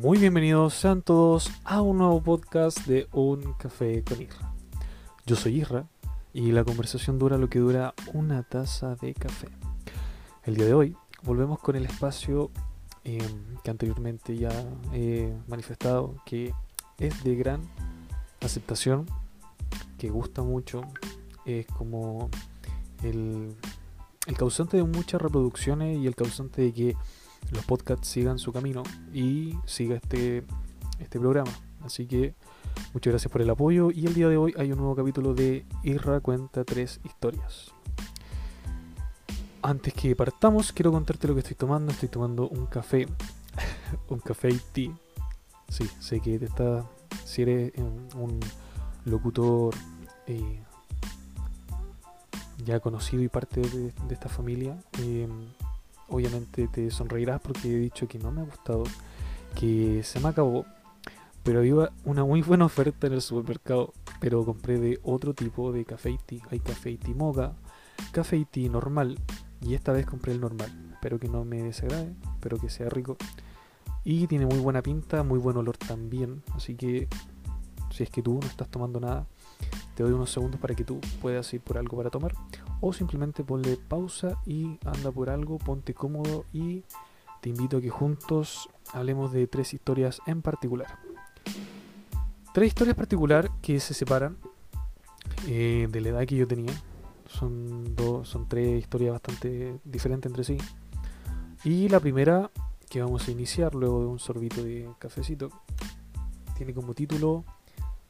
Muy bienvenidos sean todos a un nuevo podcast de Un Café con Irra. Yo soy Irra y la conversación dura lo que dura una taza de café. El día de hoy volvemos con el espacio eh, que anteriormente ya he manifestado que es de gran aceptación, que gusta mucho, es como el causante de muchas reproducciones y el causante de que los podcasts sigan su camino y siga este, este programa. Así que muchas gracias por el apoyo y el día de hoy hay un nuevo capítulo de Irra cuenta tres historias. Antes que partamos, quiero contarte lo que estoy tomando. Estoy tomando un café, un café tea. Sí, sé que te está, si eres un locutor eh, ya conocido y parte de, de esta familia, eh, obviamente te sonreirás porque he dicho que no me ha gustado, que se me acabó, pero había una muy buena oferta en el supermercado, pero compré de otro tipo de café y. Hay café y tea café y tea normal, y esta vez compré el normal. Espero que no me desagrade, espero que sea rico. Y tiene muy buena pinta, muy buen olor también, así que si es que tú no estás tomando nada, te doy unos segundos para que tú puedas ir por algo para tomar o simplemente ponle pausa y anda por algo, ponte cómodo y te invito a que juntos hablemos de tres historias en particular. Tres historias particular que se separan eh, de la edad que yo tenía. Son, dos, son tres historias bastante diferentes entre sí. Y la primera que vamos a iniciar luego de un sorbito de cafecito tiene como título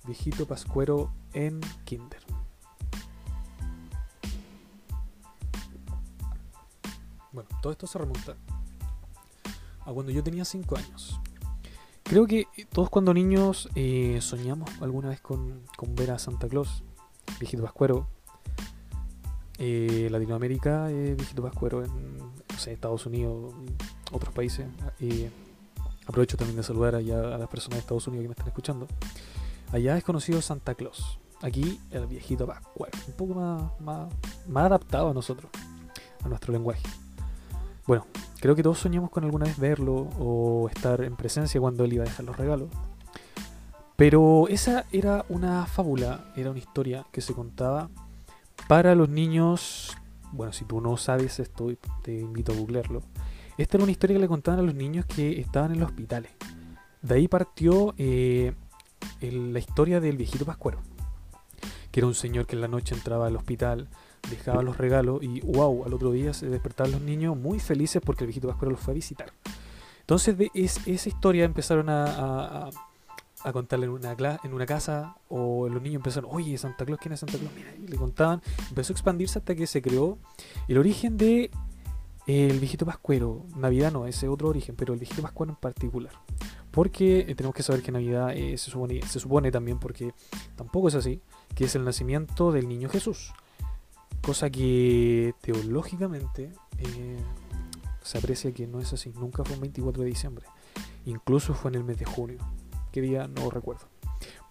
Viejito Pascuero en Kinder. Todo esto se remonta a cuando yo tenía 5 años. Creo que todos cuando niños eh, soñamos alguna vez con, ver a Santa Claus, viejito pascuero. Eh, Latinoamérica, eh, viejito pascuero en Estados Unidos, otros países. aprovecho también de saludar allá a las personas de Estados Unidos que me están escuchando. Allá es conocido Santa Claus. Aquí el viejito pascuero. Un poco más, más, más adaptado a nosotros, a nuestro lenguaje. Bueno, creo que todos soñamos con alguna vez verlo o estar en presencia cuando él iba a dejar los regalos. Pero esa era una fábula, era una historia que se contaba para los niños. Bueno, si tú no sabes esto, te invito a googlearlo. Esta era una historia que le contaban a los niños que estaban en los hospitales. De ahí partió eh, la historia del viejito Pascuero, que era un señor que en la noche entraba al hospital dejaba los regalos y wow, al otro día se despertaban los niños muy felices porque el viejito Pascuero los fue a visitar. Entonces de esa historia empezaron a, a, contarle en una, en una casa o los niños empezaron, oye, Santa Claus, ¿quién es Santa Claus? Mira, y le contaban, empezó a expandirse hasta que se creó el origen de el viejito Pascuero, Navidad no, ese otro origen, pero el viejito Pascuero en particular. Porque eh, tenemos que saber que Navidad eh, se, supone, se supone también, porque tampoco es así, que es el nacimiento del niño Jesús. Cosa que teológicamente eh, se aprecia que no es así. Nunca fue un 24 de diciembre. Incluso fue en el mes de junio. ¿Qué día? No recuerdo.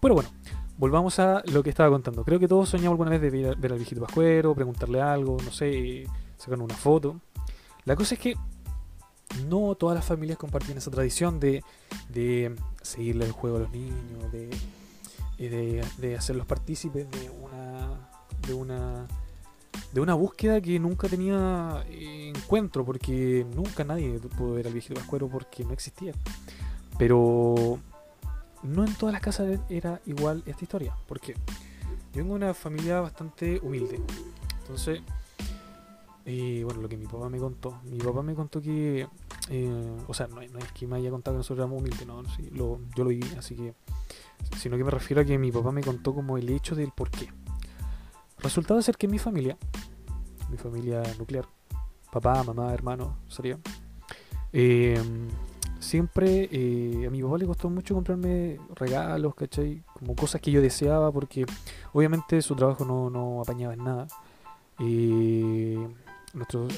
Pero bueno, volvamos a lo que estaba contando. Creo que todos soñamos alguna vez de ver, al viejito Pascuero, preguntarle algo, no sé, sacar una foto. La cosa es que no todas las familias comparten esa tradición de, de seguirle el juego a los niños, de, de, de hacerlos partícipes de una, de una de una búsqueda que nunca tenía encuentro, porque nunca nadie pudo ver al viejito Pascuero porque no existía. Pero no en todas las casas era igual esta historia, porque yo vengo de una familia bastante humilde. Entonces, eh, bueno, lo que mi papá me contó, mi papá me contó que, eh, o sea, no, es que me haya contado que nosotros éramos humildes, no, yo lo viví, así que, sino que me refiero a que mi papá me contó como el hecho del por qué. Resultado ser que mi familia, mi familia nuclear, papá, mamá, hermano, sería, eh, siempre eh, a mi papá le costó mucho comprarme regalos, ¿cachai? Como cosas que yo deseaba, porque obviamente su trabajo no, no apañaba en nada. Eh, nuestro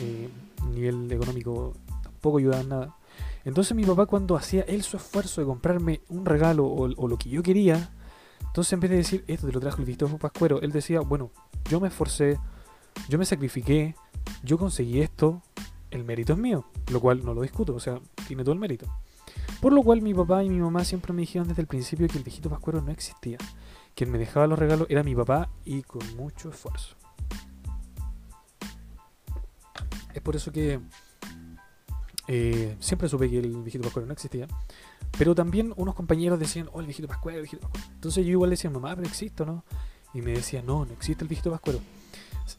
nivel económico tampoco ayudaba en nada. Entonces mi papá cuando hacía él su esfuerzo de comprarme un regalo o lo que yo quería, entonces en vez de decir esto te lo trajo el visto Pascuero, él decía, bueno, yo me esforcé, yo me sacrifiqué, yo conseguí esto, el mérito es mío, lo cual no lo discuto, o sea, tiene todo el mérito. Por lo cual mi papá y mi mamá siempre me dijeron desde el principio que el viejito pascuero no existía. Quien me dejaba los regalos era mi papá y con mucho esfuerzo. Es por eso que eh, siempre supe que el viejito pascuero no existía. Pero también unos compañeros decían, oh, el viejito pascuero, el viejito pascuero. Entonces yo igual decía, mamá, pero existe, ¿no? Y me decía, no, no existe el viejito pascuero.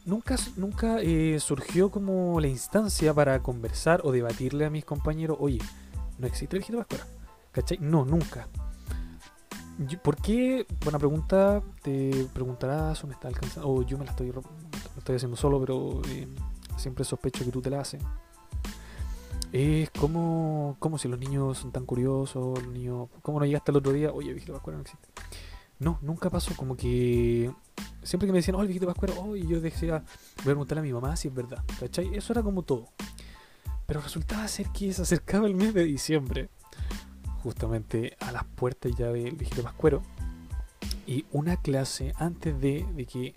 Nunca, nunca eh, surgió como la instancia para conversar o debatirle a mis compañeros, oye, no existe el viejito pascuero. ¿Cachai? No, nunca. ¿Por qué? Buena pregunta. Te preguntarás o me está alcanzando. O yo me la estoy, lo estoy haciendo solo, pero eh, siempre sospecho que tú te la haces. Es como, como si los niños son tan curiosos, los niños, ¿cómo no llegaste el otro día? Oye, viejito pascuero no existe. No, nunca pasó. Como que siempre que me decían, oh, el viejito pascuero, oh, y yo decía, voy a preguntarle a mi mamá si es verdad. ¿Cachai? Eso era como todo. Pero resultaba ser que se acercaba el mes de diciembre, justamente a las puertas ya del viejito pascuero. Y una clase antes de, de que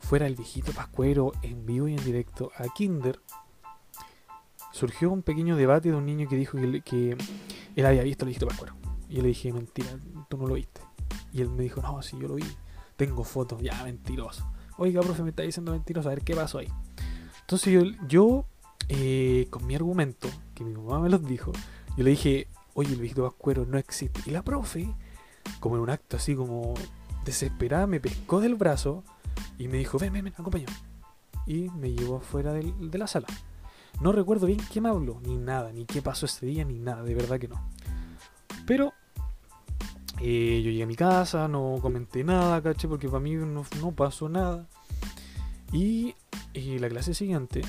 fuera el viejito pascuero en vivo y en directo a Kinder, surgió un pequeño debate de un niño que dijo que, que él había visto al viejito pascuero. Y yo le dije, mentira, tú no lo viste. Y él me dijo, no, si yo lo vi, tengo fotos, ya, mentiroso. Oiga, profe, me está diciendo mentiroso, a ver qué pasó ahí. Entonces yo, yo eh, con mi argumento, que mi mamá me los dijo, yo le dije, oye, el viejito pascuero no existe. Y la profe, como en un acto así como desesperada, me pescó del brazo y me dijo, ven, ven, ven, acompáñame. Y me llevó afuera de la sala. No recuerdo bien me habló, ni nada, ni qué pasó ese día, ni nada, de verdad que no. Pero eh, yo llegué a mi casa, no comenté nada, caché, porque para mí no, pasó nada. Y eh, la clase siguiente,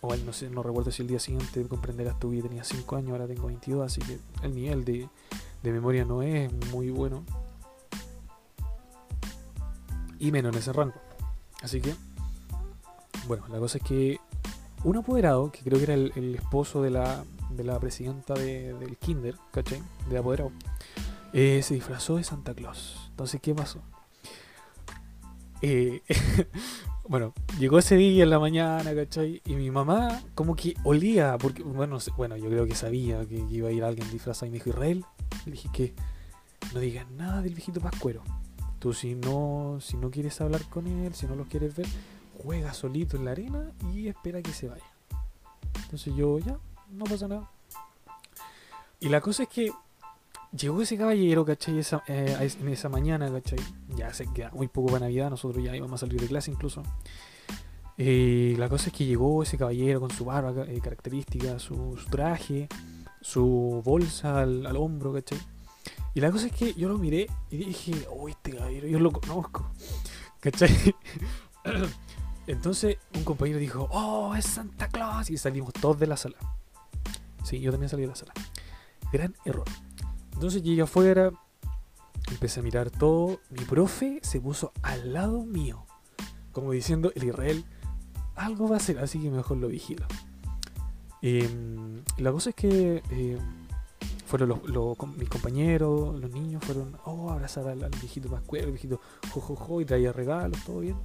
o no sé, no recuerdo si el día siguiente comprenderás tú que tenía 5 años, ahora tengo 22, así que el nivel de, de memoria no es muy bueno. Y menos en ese rango. Así que, bueno, la cosa es que un apoderado, que creo que era el, esposo de la, de la presidenta del Kinder, ¿cachai? De apoderado eh, se disfrazó de Santa Claus. Entonces, ¿qué pasó? Eh, bueno, llegó ese día en la mañana, ¿cachai? Y mi mamá como que olía, porque, bueno, bueno yo creo que sabía que, iba a ir alguien disfrazado y me dijo, Israel, le dije que no digas nada del viejito pascuero. Tú si no, si no quieres hablar con él, si no lo quieres ver, juega solito en la arena y espera que se vaya. Entonces yo, ya, no pasa nada. Y la cosa es que llegó ese caballero, ¿cachai? Esa, eh, en esa mañana, ¿cachai? Ya se queda muy poco para Navidad, nosotros ya íbamos a salir de clase incluso. Eh, la cosa es que llegó ese caballero con su barba eh, característica, su, traje, su bolsa al, hombro, ¿cachai? Y la cosa es que yo lo miré y dije, oh, este caballero, yo lo conozco, ¿cachai? Entonces un compañero dijo, oh, es Santa Claus, y salimos todos de la sala. Sí, yo también salí de la sala. Gran error. Entonces llegué afuera, empecé a mirar todo. Mi profe se puso al lado mío, como diciendo, el Israel, algo va a hacer, así que mejor lo vigilo. Em, la cosa es que eh, fueron los, mis compañeros, los niños, fueron, oh, abrazar al, viejito Pascuero, el viejito jojojo, y traía regalos, todo bien.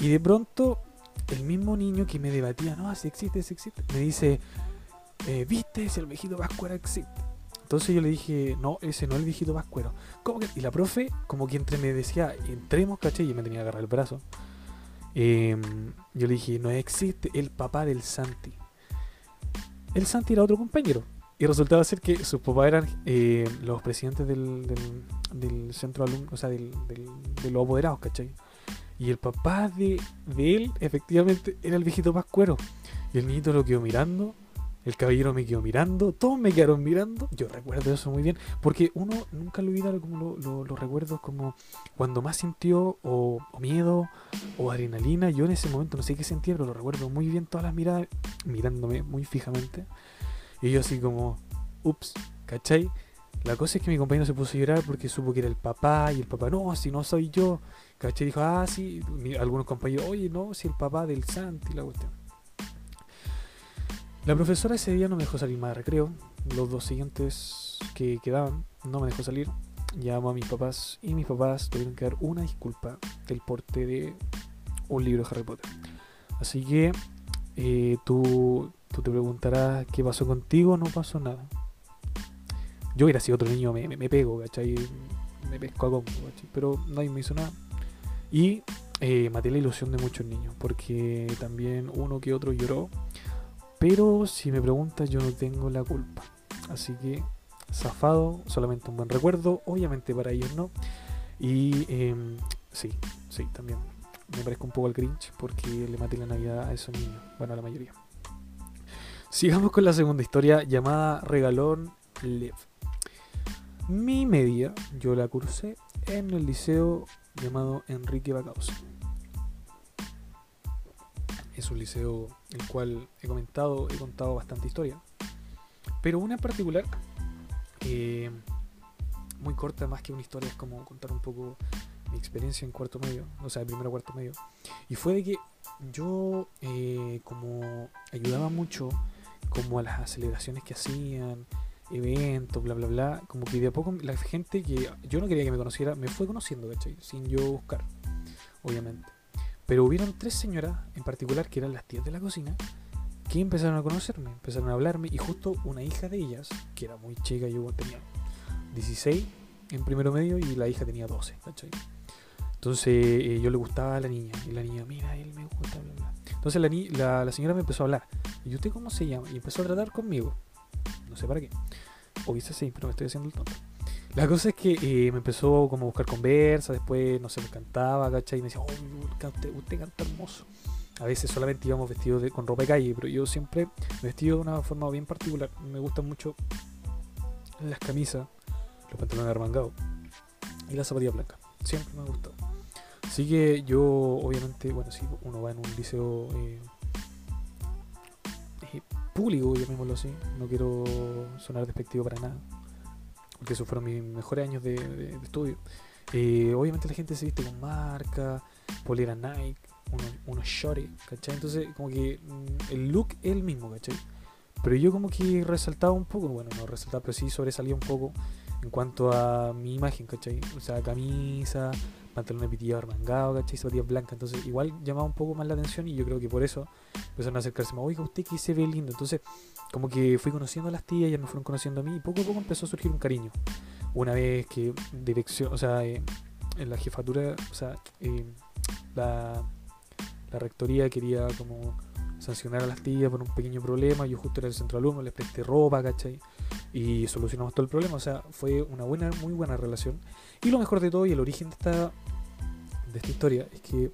Y de pronto, el mismo niño que me debatía, no, si existe, si existe, me dice, eh, viste, si el viejito Pascuero existe. Entonces yo le dije, no, ese no es el viejito Pascuero. ¿Cómo que? Y la profe, como que entre me decía, entremos, caché, y me tenía que agarrar el brazo. Em, yo le dije, no existe el papá del Santi. El Santi era otro compañero. Y resultaba ser que sus papás eran eh, los presidentes del, del, centro alumno, o sea, del, de los apoderados, ¿cachai? Y el papá de, él, efectivamente, era el viejito Pascuero. Y el niñito lo quedó mirando el caballero me quedó mirando, todos me quedaron mirando. Yo recuerdo eso muy bien, porque uno nunca lo olvida como los recuerdos como cuando más sintió o, miedo o adrenalina. Yo en ese momento no sé qué sentía, pero lo recuerdo muy bien todas las miradas mirándome muy fijamente. Y yo así como, ups, ¿cachai? La cosa es que mi compañero se puso a llorar porque supo que era el papá y el papá, no, si no soy yo. ¿Cachai? Dijo, ah, sí. algunos compañeros, oye, no, si el papá del Santi, la cuestión. La profesora ese día no me dejó salir más de recreo. Los dos siguientes que quedaban no me dejó salir. Llamó a mis papás y mis papás tuvieron que dar una disculpa del porte de un libro de Harry Potter. Así que eh, tú, tú te preguntarás qué pasó contigo. No pasó nada. Yo hubiera sido otro niño, me, me, me pego, ¿cachai? Me pesco a combo, ¿cachai? Pero nadie me hizo nada. Y eh, maté la ilusión de muchos niños, porque también uno que otro lloró. Pero si me preguntas, yo no tengo la culpa. Así que, zafado, solamente un buen recuerdo. Obviamente para ellos no. Y em, sí, sí, también me parezco un poco al Grinch porque le maté la Navidad a esos niños. Bueno, a la mayoría. Sigamos con la segunda historia llamada Regalón Lev. Mi media, yo la cursé en el liceo llamado Enrique Bacaus. Es un liceo el cual he comentado, he contado bastante historia. Pero una en particular, eh, muy corta, más que una historia, es como contar un poco mi experiencia en cuarto medio, o sea, primero cuarto medio. Y fue de que yo, eh, como ayudaba mucho, como a las celebraciones que hacían, eventos, bla, bla, bla, como que de a poco la gente que yo no quería que me conociera, me fue conociendo, ¿cachai? Sin yo buscar, obviamente. Pero hubieron tres señoras en particular, que eran las tías de la cocina, que empezaron a conocerme, empezaron a hablarme, y justo una hija de ellas, que era muy chica, yo tenía 16 en primero medio y la hija tenía 12, ¿cachai? Entonces eh, yo le gustaba a la niña, y la niña, mira, él me gusta, bla, bla. Entonces la, la, la señora me empezó a hablar, y usted cómo se llama, y empezó a tratar conmigo, no sé para qué, o quizás sí, pero me estoy haciendo el tonto. La cosa es que eh, me empezó como a buscar conversa, después, no sé, me cantaba, ¿cachai? Y me decía, oh, usted, usted canta hermoso. A veces solamente íbamos vestidos de- con ropa de calle, pero yo siempre vestido de una forma bien particular. Me gustan mucho las camisas, los pantalones arremangados y las zapatillas blancas. Siempre me ha gustado. Así que yo, obviamente, bueno, si uno va en un liceo eh, público, llamémoslo así, no quiero sonar despectivo para nada, porque esos fueron mis mejores años de, de- de estudio. Eh, obviamente la gente se viste con marca, polera Nike, unos, unos shorts, ¿cachai? Entonces, como que mm, el look es el mismo, ¿cachai? Pero yo como que resaltaba un poco, bueno, no resaltaba, pero sí sobresalía un poco en cuanto a mi imagen, ¿cachai? O sea, camisa, pantalones pitillados armangados, ¿cachai? Zapatillas blancas. Entonces, igual llamaba un poco más la atención y yo creo que por eso empezaron a acercarse más. Oiga, usted que se ve lindo. Entonces, como que fui conociendo a las tías, ellas me fueron conociendo a mí y poco a poco empezó a surgir un cariño. Una vez que dirección, o sea, eh, en la jefatura, o sea, eh, la, la rectoría quería como sancionar a las tías por un pequeño problema. Yo justo era el centro alumno, les presté ropa, ¿cachai? Y solucionamos todo el problema. O sea, fue una buena, muy buena relación. Y lo mejor de todo, y el origen de esta, de esta historia, es que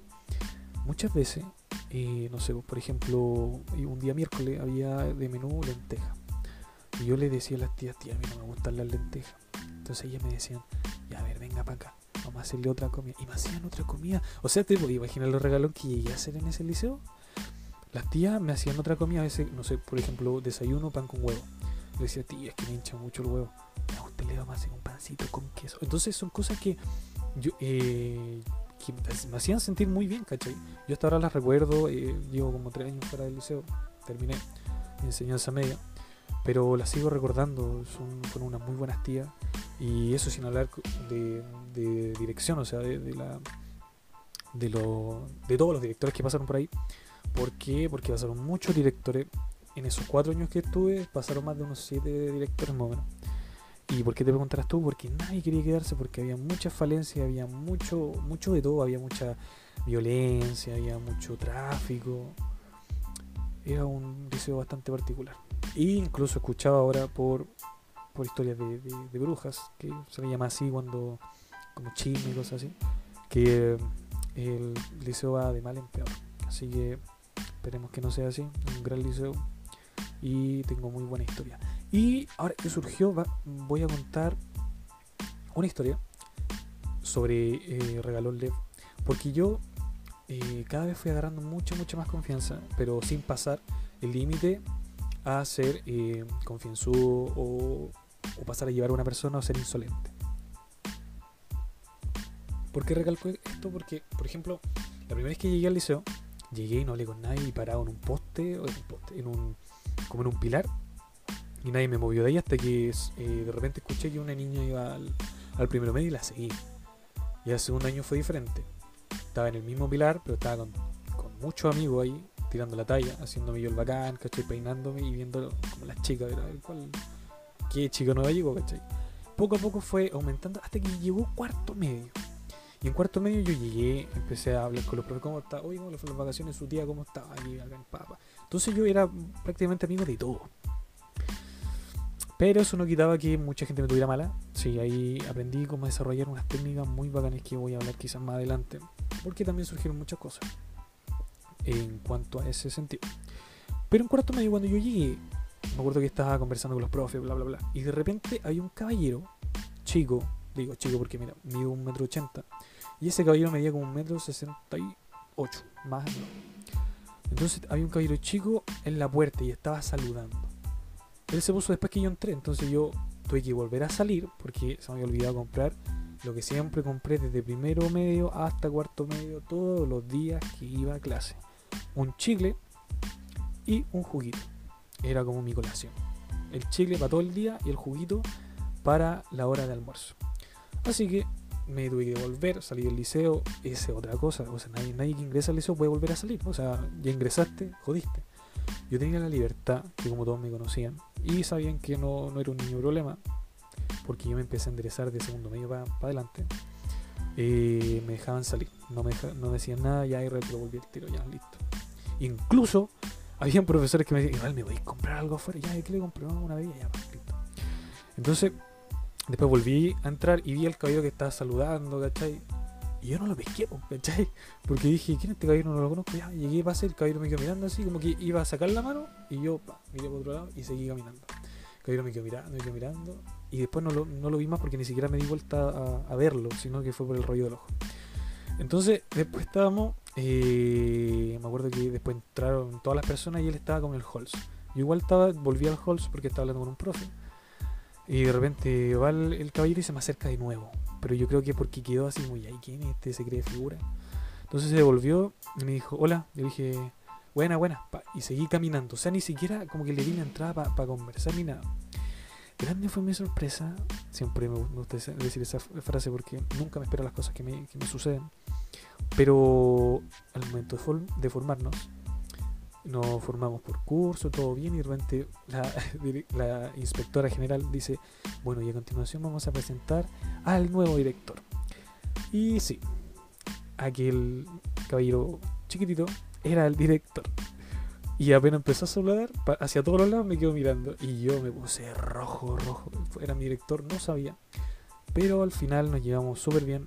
muchas veces, eh, no sé, por ejemplo, un día miércoles había de menú lenteja. Y yo le decía a las tías, tía, a mí no me gustan las lentejas. Entonces ellas me decían, ya a ver, venga para acá, vamos a hacerle otra comida. Y me hacían otra comida. O sea, te podías imaginar los regalos que llegué a hacer en ese liceo. Las tías me hacían otra comida, a veces, no sé, por ejemplo, desayuno, pan con huevo. Le decía, tía, es que me hincha mucho el huevo. A usted le vamos a hacer un pancito con queso. Entonces son cosas que yo eh, que me hacían sentir muy bien, ¿cachai? Yo hasta ahora las recuerdo, eh, llevo como tres años fuera del liceo, terminé mi enseñanza media, pero las sigo recordando, son, unas muy buenas tías, y eso sin hablar de, de dirección, o sea, de, de la de, lo, de todos los directores que pasaron por ahí. ¿Por qué? Porque pasaron muchos directores. En esos cuatro años que estuve, pasaron más de unos siete directores más o menos. ¿Y por qué te preguntarás tú? Porque nadie quería quedarse, porque había muchas falencias, había mucho, mucho de todo, había mucha violencia, había mucho tráfico. Era un liceo bastante particular. E incluso escuchaba ahora por, por historias de, brujas, que se le llama así cuando, como chisme y cosas así, que el liceo va de mal en peor. Así que esperemos que no sea así, un gran liceo y tengo muy buena historia. Y ahora que surgió, va- voy a contar una historia sobre eh, Regalón Lev. Porque yo eh, cada vez fui agarrando mucha, mucha más confianza, pero sin pasar el límite a ser eh, confianzudo o, o pasar a llevar a una persona o ser insolente. ¿Por qué recalco esto? Porque, por ejemplo, la primera vez que llegué al liceo, llegué y no hablé con nadie y parado en un poste, o en un poste, en un, como en un pilar, y nadie me movió de ahí hasta que eh, de repente escuché que una niña iba al, al primero medio y la seguí. Y el segundo año fue diferente. Estaba en el mismo pilar, pero estaba con, muchos amigos ahí, tirando la talla, haciéndome yo el bacán, ¿cachai? Peinándome y viendo como las chicas, cual qué chica nueva llegó, ¿cachai? Poco a poco fue aumentando hasta que llegó cuarto medio. Y en cuarto medio yo llegué, empecé a hablar con los profes, ¿cómo está? Oye, ¿cómo le fue las vacaciones? Su tía, ¿cómo estaba? Acá en. Entonces yo era prácticamente amigo de todo. Pero eso no quitaba que mucha gente me tuviera mala. Sí, ahí aprendí cómo desarrollar unas técnicas muy bacanas que voy a hablar quizás más adelante. Porque también surgieron muchas cosas en cuanto a ese sentido. Pero en cuarto medio, cuando yo llegué, me acuerdo que estaba conversando con los profes, bla, bla, bla. Y de repente hay un caballero, chico, digo chico porque mira, mido un metro ochenta. Y ese caballero medía como un metro sesenta y ocho, más no. Entonces había un caballero chico en la puerta y estaba saludando. Él se puso después que yo entré, entonces yo tuve que volver a salir porque se me había olvidado comprar lo que siempre compré desde primero medio hasta cuarto medio todos los días que iba a clase. Un chicle y un juguito. Era como mi colación. El chicle para todo el día y el juguito para la hora de almuerzo. Así que me tuve que volver, salí del liceo, es otra cosa. O sea, nadie, nadie que ingresa al liceo puede volver a salir. O sea, ya ingresaste, jodiste. Yo tenía la libertad, que como todos me conocían, y sabían que no, no era un niño problema, porque yo me empecé a enderezar de segundo medio para adelante. Me dejaban salir, no me, no decían nada, ya y lo volví el tiro, ya, listo. Incluso, habían profesores que me decían, igual me voy a comprar algo afuera, ya, ¿qué le compré? una bebida, ya, listo. Entonces, después volví a entrar y vi al caballero que estaba saludando, ¿cachai? Y yo no lo pesqué, ¿cachai? Porque dije, ¿quién es este caballero? No lo conozco. Ya, llegué a pasar, el caballero me quedó mirando así, como que iba a sacar la mano, y yo, pa, miré por otro lado y seguí caminando. El caballero me quedó mirando, me quedó mirando, y después no lo, no lo vi más porque ni siquiera me di vuelta a, verlo, sino que fue por el rollo del ojo. Entonces, después estábamos, eh, me acuerdo que después entraron todas las personas y él estaba con el Halls. Yo igual estaba, volví al Halls porque estaba hablando con un profe. Y de repente va el, caballero y se me acerca de nuevo. Pero yo creo que porque quedó así muy, ahí ¿quién este? Se cree figura. Entonces se devolvió y me dijo, hola. Yo dije, buena, buena. y seguí caminando. O sea, ni siquiera como que le di la entrada para conversar ni nada. Grande fue mi sorpresa. Siempre me gusta decir esa frase porque nunca me espero las cosas que me, que me suceden. Pero al momento de formarnos, nos formamos por curso, todo bien, y de repente la, inspectora general dice, bueno, y a continuación vamos a presentar al nuevo director. Y sí, aquel caballero chiquitito era el director. Y apenas empezó a saludar, hacia todos los lados me quedo mirando. Y yo me puse rojo, rojo. Era mi director, no sabía. Pero al final nos llevamos súper bien.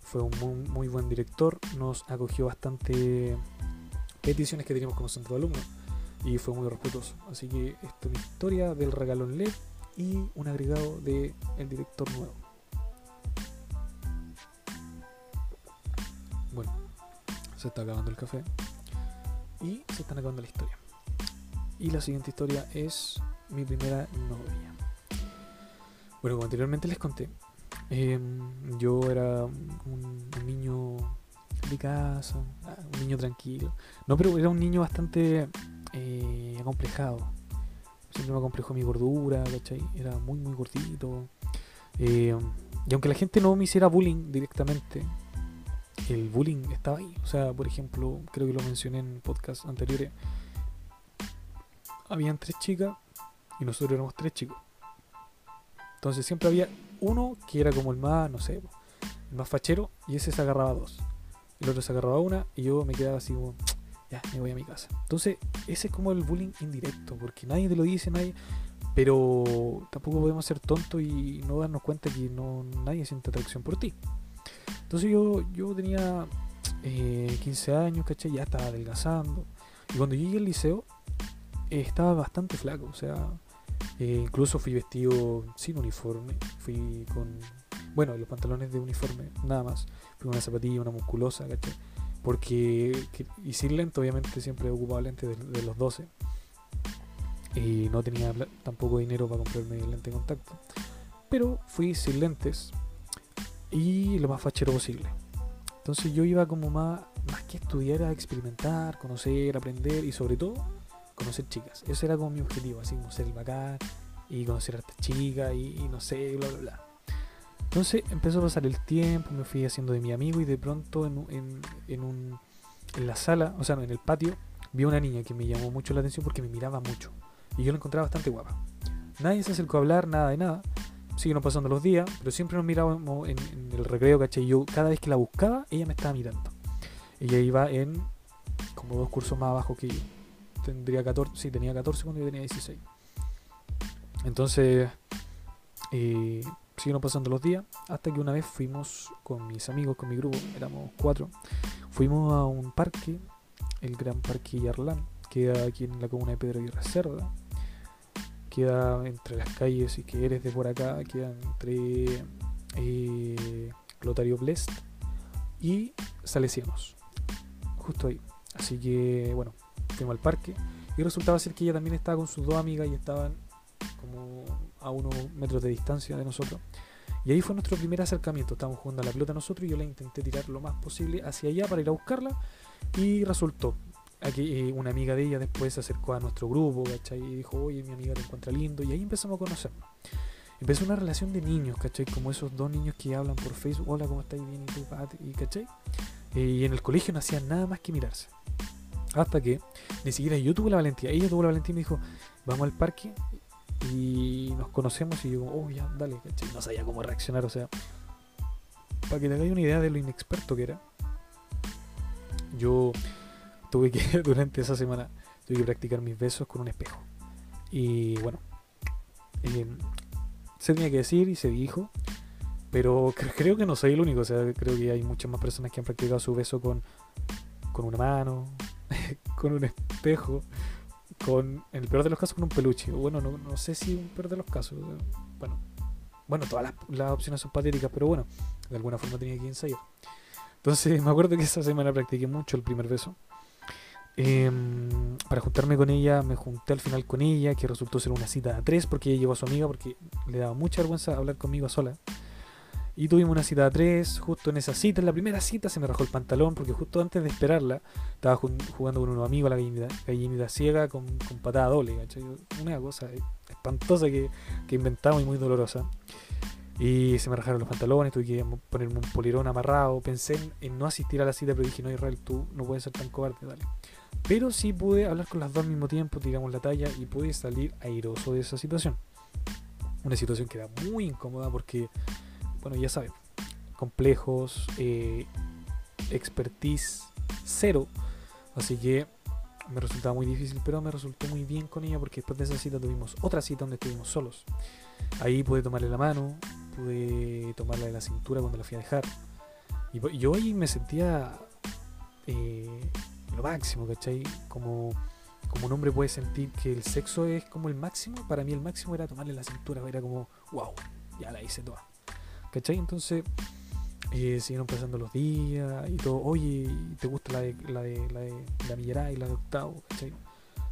Fue un muy buen director. Nos acogió bastante peticiones que teníamos como centro de alumnos y fue muy respetuoso. Así que esta es mi historia del regalón LED y un agregado del el director nuevo. Bueno, se está acabando el café y se están acabando la historia. Y la siguiente historia es mi primera novia. Bueno, como anteriormente les conté, em, yo era un niño casa, ah, un niño tranquilo. No, pero era un niño bastante eh, acomplejado. Siempre me acomplejó mi gordura, ¿cachai? Era muy, muy gordito. Eh, y aunque la gente no me hiciera bullying directamente, el bullying estaba ahí. O sea, por ejemplo, creo que lo mencioné en podcast anteriores. Habían tres chicas y nosotros éramos tres chicos. Entonces siempre había uno que era como el más, no sé, el más fachero y ese se agarraba dos el otro se agarraba una y yo me quedaba así como, ya, me voy a mi casa. Entonces, ese es como el bullying indirecto, porque nadie te lo dice, nadie, pero tampoco podemos ser tontos y no darnos cuenta que no nadie siente atracción por ti. Entonces yo, yo tenía 15 eh, años, ¿cachai? Ya estaba adelgazando. Y cuando llegué al liceo, eh, estaba bastante flaco, o sea, eh, incluso fui vestido sin uniforme, fui con bueno, los pantalones de uniforme, nada más. Fui una zapatilla, una musculosa, ¿cachai? Porque, y sin lente, obviamente siempre he ocupado lentes de, los 12. Y no tenía tampoco dinero para comprarme lente de contacto. Pero fui sin lentes y lo más fachero posible. Entonces yo iba como más, más que estudiar a experimentar, conocer, aprender y sobre todo conocer chicas. Ese era como mi objetivo, así como ser bacán y conocer a estas chicas y, y no sé, bla, bla, bla. Entonces empezó a pasar el tiempo, me fui haciendo de mi amigo y de pronto en, en, en, un, en la sala, o sea, en el patio, vi a una niña que me llamó mucho la atención porque me miraba mucho. Y yo la encontraba bastante guapa. Nadie se acercó a hablar, nada de nada. Siguen pasando los días, pero siempre nos mirábamos en, en el recreo, ¿cachai? Yo cada vez que la buscaba, ella me estaba mirando. Ella iba en como dos cursos más abajo que yo. Tendría 14, sí, tenía 14 cuando yo tenía 16. Entonces, eh, siguieron pasando los días hasta que una vez fuimos con mis amigos, con mi grupo, éramos cuatro, fuimos a un parque, el Gran Parque Yarlán, queda aquí en la comuna de Pedro y Reserva, queda entre las calles, si que eres de por acá, queda entre eh, Clotario Blest y Salesianos, justo ahí. Así que bueno, fuimos al parque y resultaba ser que ella también estaba con sus dos amigas y estaban como a unos metros de distancia de nosotros. Y ahí fue nuestro primer acercamiento. Estábamos jugando a la pelota nosotros y yo la intenté tirar lo más posible hacia allá para ir a buscarla. Y resultó. Aquí eh, una amiga de ella después se acercó a nuestro grupo, ¿cachai? Y dijo, oye, mi amiga te encuentra lindo. Y ahí empezamos a conocernos. Empezó una relación de niños, ¿cachai? Como esos dos niños que hablan por Facebook, hola, ¿cómo estáis? Bien, ¿y tú, ¿Y cachai? Eh, y en el colegio no hacían nada más que mirarse. Hasta que ni siquiera yo tuve la valentía. Ella tuvo la valentía y me dijo, vamos al parque y nos conocemos y yo, oh, ya, dale, ¿cachai? No sabía cómo reaccionar, o sea, para que te hagáis una idea de lo inexperto que era, yo tuve que, durante esa semana, tuve que practicar mis besos con un espejo. Y bueno, eh, se tenía que decir y se dijo, pero creo que no soy el único, o sea, creo que hay muchas más personas que han practicado su beso con, con una mano, con un espejo, con, en el peor de los casos, con un peluche. Bueno, no, no sé si un peor de los casos. Bueno, bueno todas las, opciones son patéticas, pero bueno, de alguna forma tenía que ensayar. Entonces me acuerdo que esa semana practiqué mucho el primer beso. Em, para juntarme con ella, me junté al final con ella, que resultó ser una cita a tres, porque ella llevó a su amiga, porque le daba mucha vergüenza hablar conmigo sola. Y tuvimos una cita a tres, justo en esa cita, en la primera cita se me rajó el pantalón porque justo antes de esperarla estaba jugando con unos amigos a la gallinita, ciega con, patada doble, Una cosa espantosa que, que inventamos y muy dolorosa. Y se me rajaron los pantalones, tuve que ponerme un polerón amarrado. Pensé en, no asistir a la cita, pero dije, no, Israel, tú no puedes ser tan cobarde, dale. Pero sí pude hablar con las dos al mismo tiempo, digamos la talla, y pude salir airoso de esa situación. Una situación que era muy incómoda porque bueno, ya saben, complejos, eh, expertise cero. Así que me resultaba muy difícil, pero me resultó muy bien con ella porque después de esa cita tuvimos otra cita donde estuvimos solos. Ahí pude tomarle la mano, pude tomarla de la cintura cuando la fui a dejar. Y yo me sentía eh, lo máximo, ¿cachai? Como, como un hombre puede sentir que el sexo es como el máximo, para mí el máximo era tomarle la cintura, era como, wow, ya la hice toda. ¿Cachai? Entonces eh, siguieron pasando los días y todo. Oye, ¿te gusta la de la de la de la Millera y la de Octavo? ¿Cachai?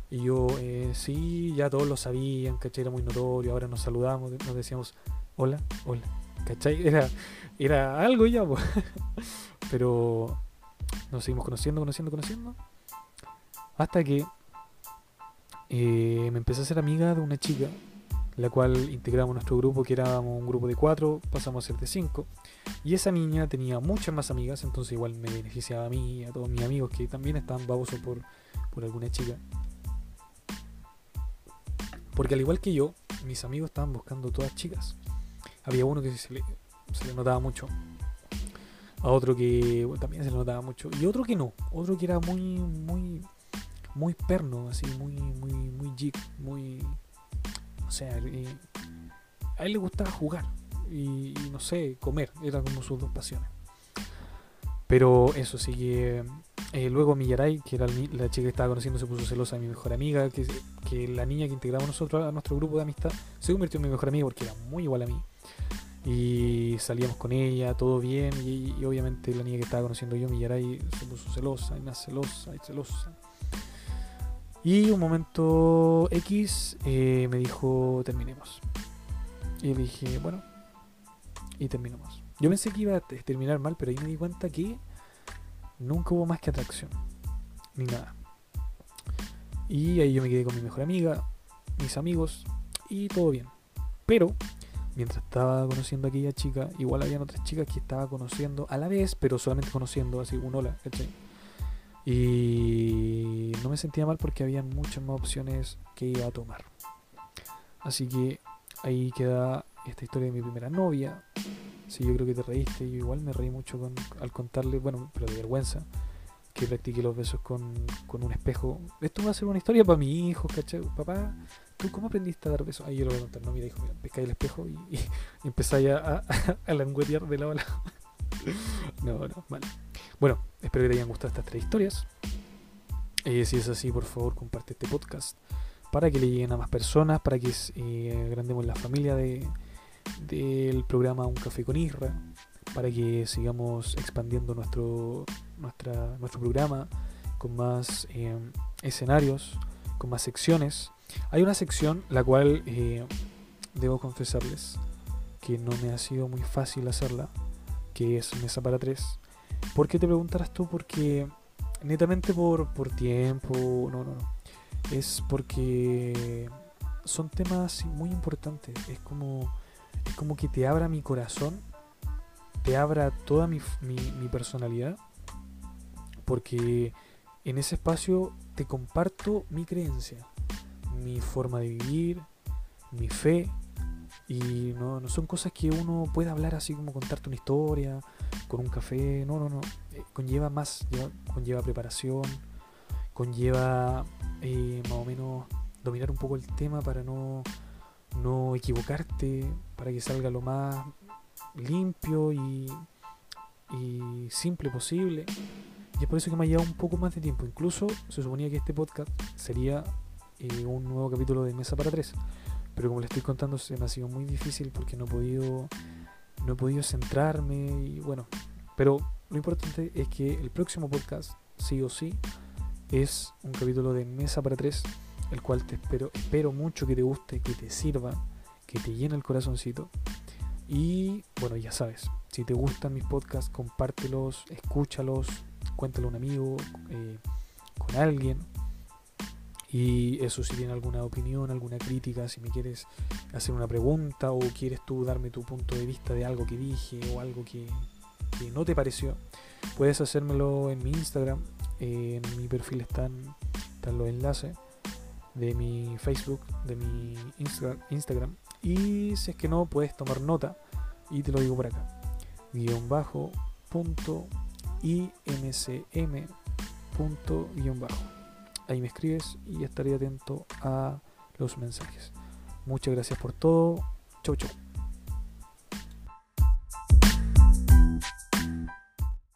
Y yo, eh, sí, ya todos lo sabían, ¿cachai? Era muy notorio. Ahora nos saludamos, nos decíamos, hola, hola, ¿cachai? Era, era algo ya, pues. Pero nos seguimos conociendo, conociendo, conociendo. Hasta que eh, me empecé a ser amiga de una chica la cual integramos nuestro grupo, que éramos un grupo de cuatro, pasamos a ser de cinco. Y esa niña tenía muchas más amigas, entonces igual me beneficiaba a mí y a todos mis amigos que también estaban babosos por, por alguna chica. Porque al igual que yo, mis amigos estaban buscando todas chicas. Había uno que se le, se le notaba mucho. A otro que también se le notaba mucho. Y otro que no. Otro que era muy, muy, muy perno, así, muy, muy, muy jig, muy sea, a él le gustaba jugar y, no sé, comer, era como sus dos pasiones. Pero eso sí que eh, luego Millaray, que era la chica que estaba conociendo, se puso celosa de mi mejor amiga, que, que la niña que integramos nosotros a nuestro grupo de amistad se convirtió en mi mejor amiga porque era muy igual a mí. Y salíamos con ella, todo bien, y, y obviamente la niña que estaba conociendo yo, Millaray, se puso celosa, y más celosa, y celosa. Y un momento X eh, me dijo terminemos. Y dije, bueno, y terminamos. Yo pensé que iba a terminar mal, pero ahí me di cuenta que nunca hubo más que atracción, ni nada. Y ahí yo me quedé con mi mejor amiga, mis amigos, y todo bien. Pero, mientras estaba conociendo a aquella chica, igual habían otras chicas que estaba conociendo a la vez, pero solamente conociendo, así un hola, ¿cachai? Y no me sentía mal porque había muchas más opciones que iba a tomar. Así que ahí queda esta historia de mi primera novia. Sí, yo creo que te reíste. Yo igual me reí mucho al contarle, bueno, pero de vergüenza, que practiqué los besos con, con un espejo. Esto va a ser una historia para mi hijo, ¿cachai? Papá, ¿tú cómo aprendiste a dar besos? Ahí yo lo voy a contar. No, mira, hijo, mira, pescáis el espejo y, y, empezáis a, a, a languetear de lado a no, no, vale. Bueno, espero que te hayan gustado estas tres historias. Eh, si es así, por favor, comparte este podcast para que le lleguen a más personas, para que eh, agrandemos la familia de, del programa Un Café con Isra, para que sigamos expandiendo nuestro, nuestra, nuestro programa con más eh, escenarios, con más secciones. Hay una sección la cual eh, debo confesarles que no me ha sido muy fácil hacerla, que es Mesa para tres. ¿Por qué te preguntarás tú? Porque netamente por, por tiempo, no, no, no. Es porque son temas muy importantes. Es como, es como que te abra mi corazón, te abra toda mi, mi, mi personalidad, porque en ese espacio te comparto mi creencia, mi forma de vivir, mi fe, y no, son cosas que uno puede hablar así como contarte una historia, con un café. No, no, no. Eh, conlleva más, lleva, conlleva preparación, conlleva eh, más o menos dominar un poco el tema para no, no equivocarte, para que salga lo más limpio y, y simple posible. Y es por eso que me ha llevado un poco más de tiempo. Incluso se suponía que este podcast sería eh, un nuevo capítulo de Mesa para Tres. Pero como le estoy contando, se me ha sido muy difícil porque no he podido, no he podido centrarme y bueno. Pero lo importante es que el próximo podcast, sí o sí, es un capítulo de Mesa para Tres, el cual te espero, espero mucho que te guste, que te sirva, que te llene el corazoncito. Y bueno, ya sabes, si te gustan mis podcasts, compártelos, escúchalos, cuéntalo a un amigo, eh, con alguien. Y eso, si tienes alguna opinión, alguna crítica, si me quieres hacer una pregunta o quieres tú darme tu punto de vista de algo que dije o algo que, no te pareció, puedes hacérmelo en mi Instagram. en mi perfil están, están los enlaces de mi Facebook, de mi Insta, Instagram. Y si es que no, puedes tomar nota y te lo digo por acá. Guión bajo punto imcm punto guion bajo ahí me escribes y estaré atento a los mensajes. Muchas gracias por todo. Chau, chau.